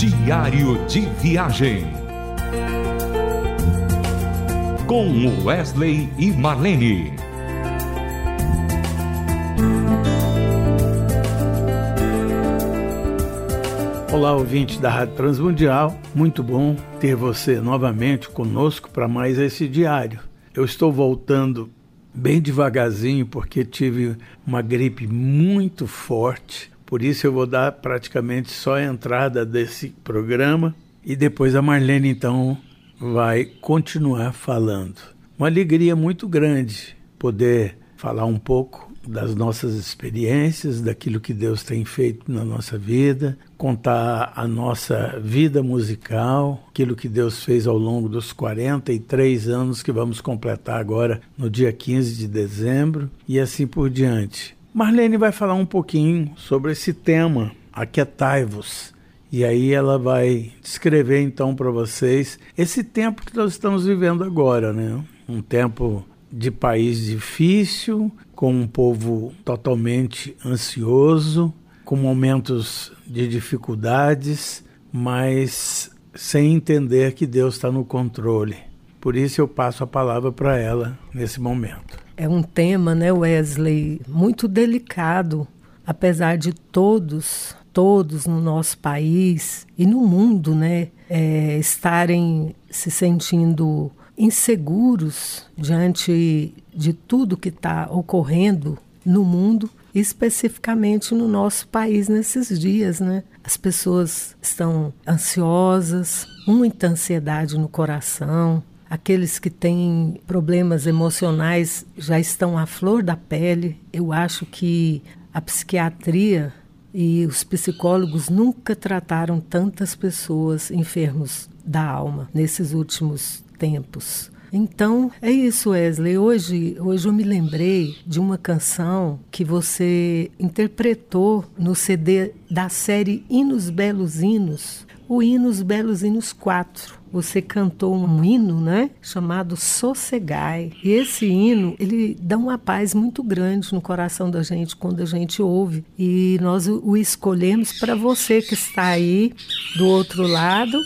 Diário de Viagem. Com Wesley e Marlene. Olá, ouvinte da Rádio Transmundial. Muito bom ter você novamente conosco para mais esse diário. Eu estou voltando bem devagarzinho porque tive uma gripe muito forte. Por isso eu vou dar praticamente só a entrada desse programa e depois a Marlene então vai continuar falando. Uma alegria muito grande poder falar um pouco das nossas experiências, daquilo que Deus tem feito na nossa vida, contar a nossa vida musical, aquilo que Deus fez ao longo dos 43 anos que vamos completar agora no dia 15 de dezembro e assim por diante. Marlene vai falar um pouquinho sobre esse tema, Aquietai-vos. E aí ela vai descrever então para vocês esse tempo que nós estamos vivendo agora, né? Um tempo de país difícil, com um povo totalmente ansioso, com momentos de dificuldades, mas sem entender que Deus está no controle. Por isso eu passo a palavra para ela nesse momento. É um tema, né, Wesley, muito delicado, apesar de todos, todos no nosso país e no mundo, né, é, estarem se sentindo inseguros diante de tudo que está ocorrendo no mundo, especificamente no nosso país nesses dias, né? As pessoas estão ansiosas, muita ansiedade no coração. Aqueles que têm problemas emocionais já estão à flor da pele. Eu acho que a psiquiatria e os psicólogos nunca trataram tantas pessoas enfermos da alma nesses últimos tempos. Então, é isso, Wesley. Hoje, hoje eu me lembrei de uma canção que você interpretou no CD da série Hinos Belos Hinos, o Hinos Belos Hinos 4. Você cantou um hino, né, chamado Sossegai. E esse hino, ele dá uma paz muito grande no coração da gente quando a gente ouve. E nós o escolhemos para você que está aí do outro lado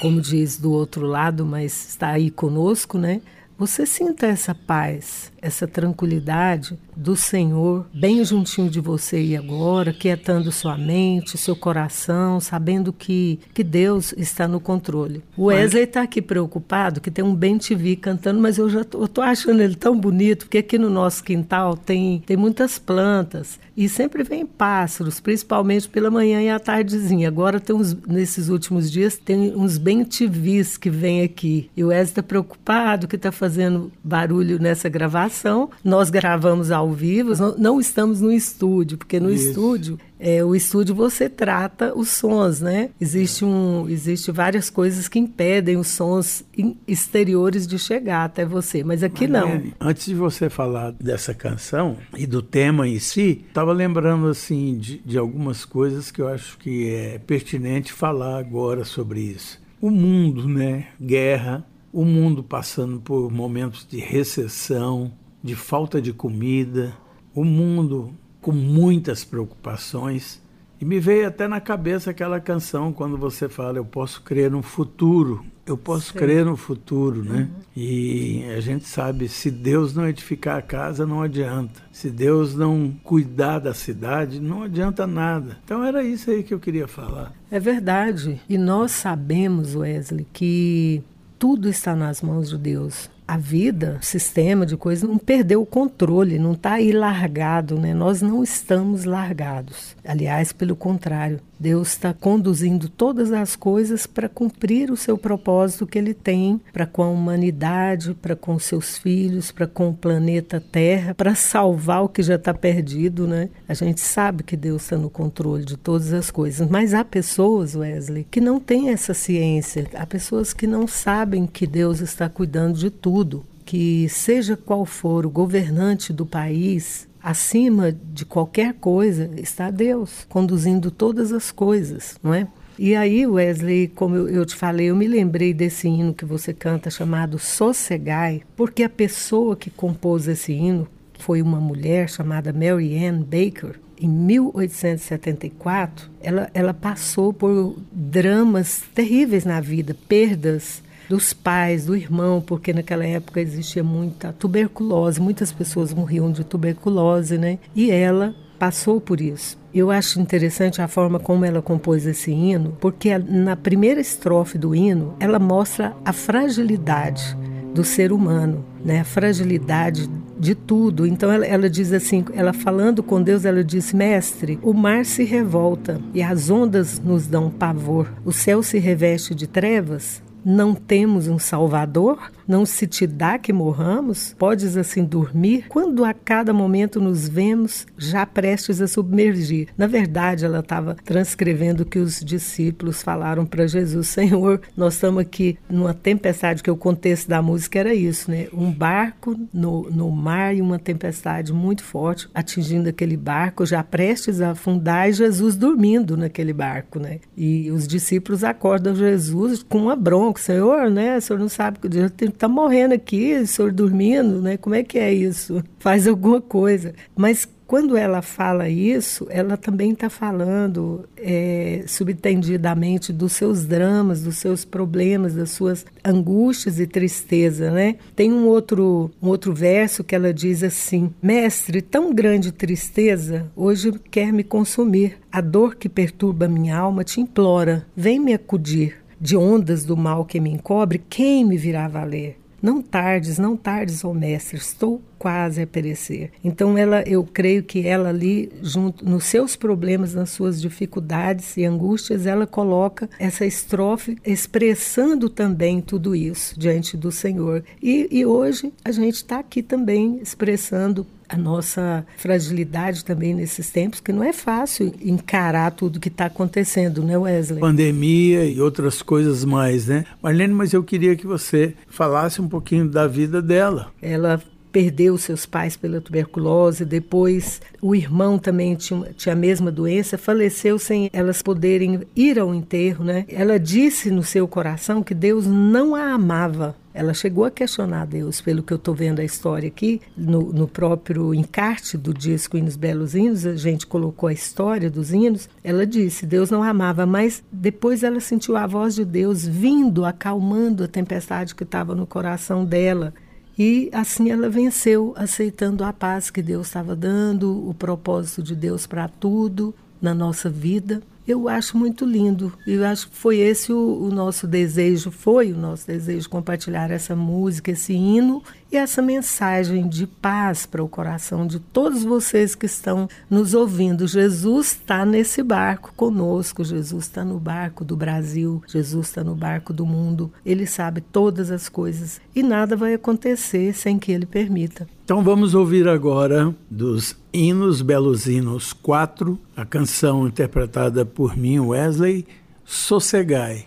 como diz do outro lado, mas está aí conosco, né? Você sinta essa paz, essa tranquilidade do Senhor bem juntinho de você e agora, quietando sua mente, seu coração, sabendo que, que Deus está no controle. O Wesley está aqui preocupado que tem um bem TV cantando, mas eu já tô, eu tô achando ele tão bonito, porque aqui no nosso quintal tem, tem muitas plantas e sempre vem pássaros, principalmente pela manhã e à tardezinha. Agora tem uns, nesses últimos dias tem uns bem TVs que vêm aqui. E o Wesley está preocupado que está fazendo barulho nessa gravação. Nós gravamos ao vivo, não, não estamos no estúdio, porque no Isso. estúdio é, o estúdio você trata os sons, né? Existe, um, existe várias coisas que impedem os sons exteriores de chegar até você, mas aqui não. Antes de você falar dessa canção e do tema em si, estava lembrando assim de, de algumas coisas que eu acho que é pertinente falar agora sobre isso. O mundo, né? Guerra, o mundo passando por momentos de recessão, de falta de comida, o mundo com muitas preocupações. E me veio até na cabeça aquela canção quando você fala: Eu posso crer no futuro. Eu posso Sim. crer no futuro, né? Uhum. E a gente sabe: se Deus não edificar a casa, não adianta. Se Deus não cuidar da cidade, não adianta nada. Então era isso aí que eu queria falar. É verdade. E nós sabemos, Wesley, que tudo está nas mãos de Deus a vida, sistema de coisas não perdeu o controle, não está aí largado, né? Nós não estamos largados. Aliás, pelo contrário, Deus está conduzindo todas as coisas para cumprir o seu propósito que Ele tem para com a humanidade, para com seus filhos, para com o planeta Terra, para salvar o que já está perdido, né? A gente sabe que Deus está no controle de todas as coisas, mas há pessoas, Wesley, que não têm essa ciência, há pessoas que não sabem que Deus está cuidando de tudo, que seja qual for o governante do país, acima de qualquer coisa está Deus, conduzindo todas as coisas, não é? E aí, Wesley, como eu, te falei, eu me lembrei desse hino que você canta chamado Sossegai, porque a pessoa que compôs esse hino foi uma mulher chamada Mary Ann Baker. em 1874, ela, ela passou por dramas terríveis na vida, perdas dos pais, do irmão, porque naquela época existia muita tuberculose, muitas pessoas morriam de tuberculose, né? E ela passou por isso. Eu acho interessante a forma como ela compôs esse hino, porque na primeira estrofe do hino, ela mostra a fragilidade do ser humano, né? A fragilidade de tudo. Então ela, ela, diz assim, ela falando com Deus, ela diz: "Mestre, o mar se revolta e as ondas nos dão pavor. O céu se reveste de trevas não temos um Salvador? Não se te dá que morramos? Podes assim dormir? Quando a cada momento nos vemos já prestes a submergir. Na verdade, ela estava transcrevendo o que os discípulos falaram para Jesus: Senhor, nós estamos aqui numa tempestade, que o contexto da música era isso, né? Um barco no, no mar e uma tempestade muito forte atingindo aquele barco, já prestes a afundar, e Jesus dormindo naquele barco, né? E os discípulos acordam Jesus com uma bronca senhor, né? O senhor não sabe que o Deus está morrendo aqui, o senhor dormindo, né? Como é que é isso? Faz alguma coisa. Mas quando ela fala isso, ela também está falando é, subtendidamente dos seus dramas, dos seus problemas, das suas angústias e tristeza, né? Tem um outro, um outro verso que ela diz assim: Mestre, tão grande tristeza hoje quer me consumir. A dor que perturba minha alma te implora, vem me acudir de ondas do mal que me encobre, quem me virá valer? Não tardes, não tardes, ó oh mestre, estou quase a perecer. Então ela, eu creio que ela ali, junto nos seus problemas, nas suas dificuldades e angústias, ela coloca essa estrofe expressando também tudo isso diante do Senhor. E, e hoje a gente está aqui também expressando a nossa fragilidade também nesses tempos, que não é fácil encarar tudo que está acontecendo, né, Wesley? Pandemia e outras coisas mais, né? Marlene, mas eu queria que você falasse um pouquinho da vida dela. Ela perdeu seus pais pela tuberculose, depois o irmão também tinha, tinha a mesma doença, faleceu sem elas poderem ir ao enterro, né? Ela disse no seu coração que Deus não a amava. Ela chegou a questionar Deus, pelo que eu estou vendo a história aqui, no, no, próprio encarte do disco Hinos Belos Hinos, a gente colocou a história dos hinos. Ela disse: Deus não amava, mas depois ela sentiu a voz de Deus vindo, acalmando a tempestade que estava no coração dela. E assim ela venceu, aceitando a paz que Deus estava dando, o propósito de Deus para tudo na nossa vida. Eu acho muito lindo. Eu acho que foi esse o, o, nosso desejo, foi o nosso desejo compartilhar essa música, esse hino e essa mensagem de paz para o coração de todos vocês que estão nos ouvindo. Jesus está nesse barco conosco, Jesus está no barco do Brasil, Jesus está no barco do mundo. Ele sabe todas as coisas e nada vai acontecer sem que ele permita. Então vamos ouvir agora dos Hinos Belos Hinos 4, a canção interpretada por mim, Wesley, Sossegai.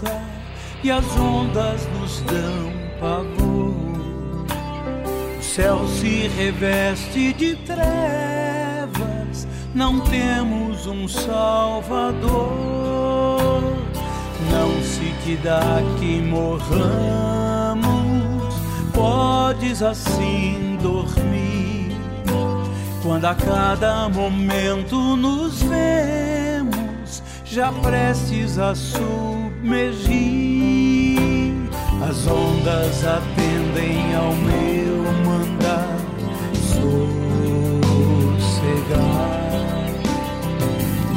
Revolta e as ondas nos dão pavor. O céu se reveste de trevas, não temos um Salvador. Não se te dá que morramos, podes assim dormir. Quando a cada momento nos já prestes a submergir as ondas atendem ao meu mandar sossegar.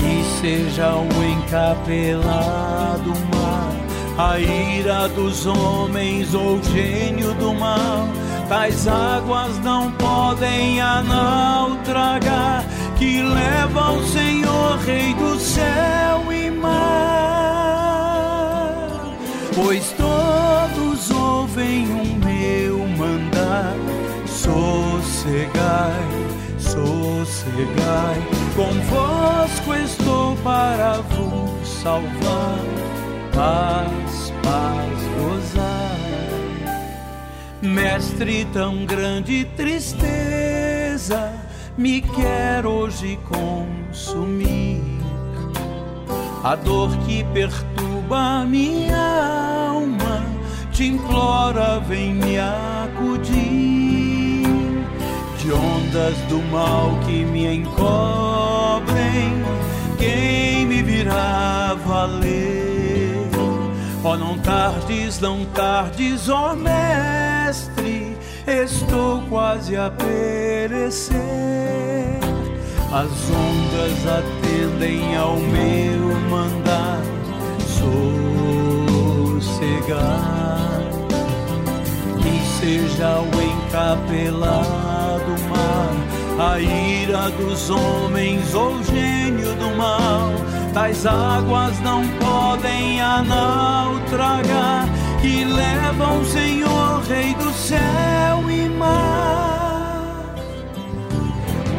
E seja o encapelado mar, a ira dos homens ou gênio do mal, tais águas não podem a tragar, que leva o Senhor, Rei do céu e mar. Pois todos ouvem o meu mandar. Sossegai, sossegai, convosco estou para vos salvar. Paz, paz, gozar. Mestre, tão grande tristeza me quer hoje consumir. A dor que perturba minha alma te implora, vem me acudir. De ondas do mal que me encobrem, quem me virá valer? Ó, oh, não tardes, não tardes, ó oh, mestre, estou quase a perecer. As ondas atendem ao meu mandar sossegar. Que seja o encapelado mar, a ira dos homens ou gênio do mal tais águas não podem tragar que levam Senhor, Rei do céu e mar.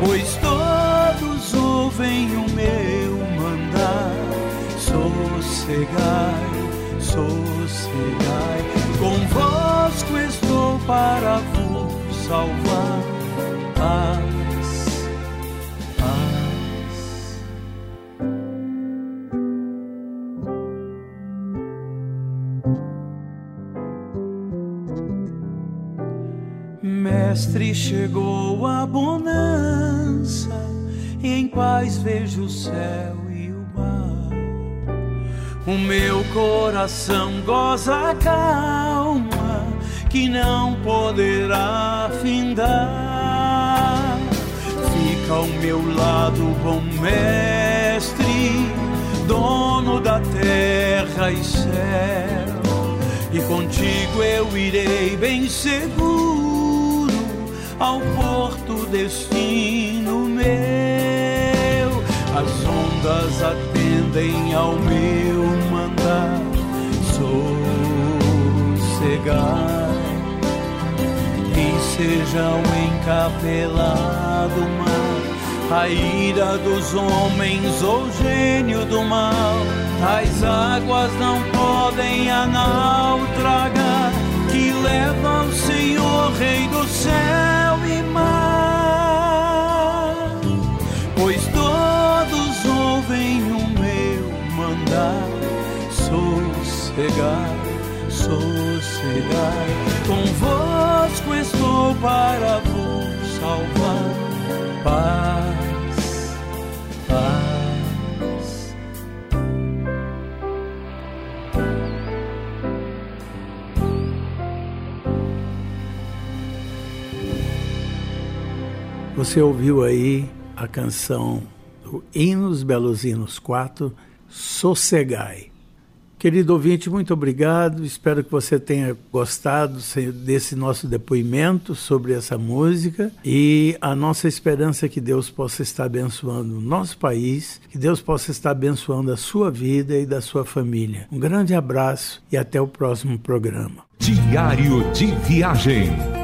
Pois todos ouvem o meu mandar, sossegai, sossegai, convosco estou para vos salvar. Mestre, chegou a bonança, em paz vejo o céu e o mar. O meu coração goza a calma, que não poderá findar. Fica ao meu lado, bom mestre, dono da terra e céu. E contigo eu irei bem seguro ao porto destino meu. As ondas atendem ao meu mandar sossegar. Que seja o encapelado mar, a ira dos homens ou gênio do mal. Tais águas não podem a tragar leva ao Senhor, Rei do céu e mar. Pois todos ouvem o meu mandar, sossegai, sossegai. Convosco estou para vos salvar. Paz, Você ouviu aí a canção do Hinos Belos Hinos 4, Sossegai. Querido ouvinte, muito obrigado. Espero que você tenha gostado desse nosso depoimento sobre essa música e a nossa esperança é que Deus possa estar abençoando o nosso país, que Deus possa estar abençoando a sua vida e da sua família. Um grande abraço e até o próximo programa. Diário de Viagem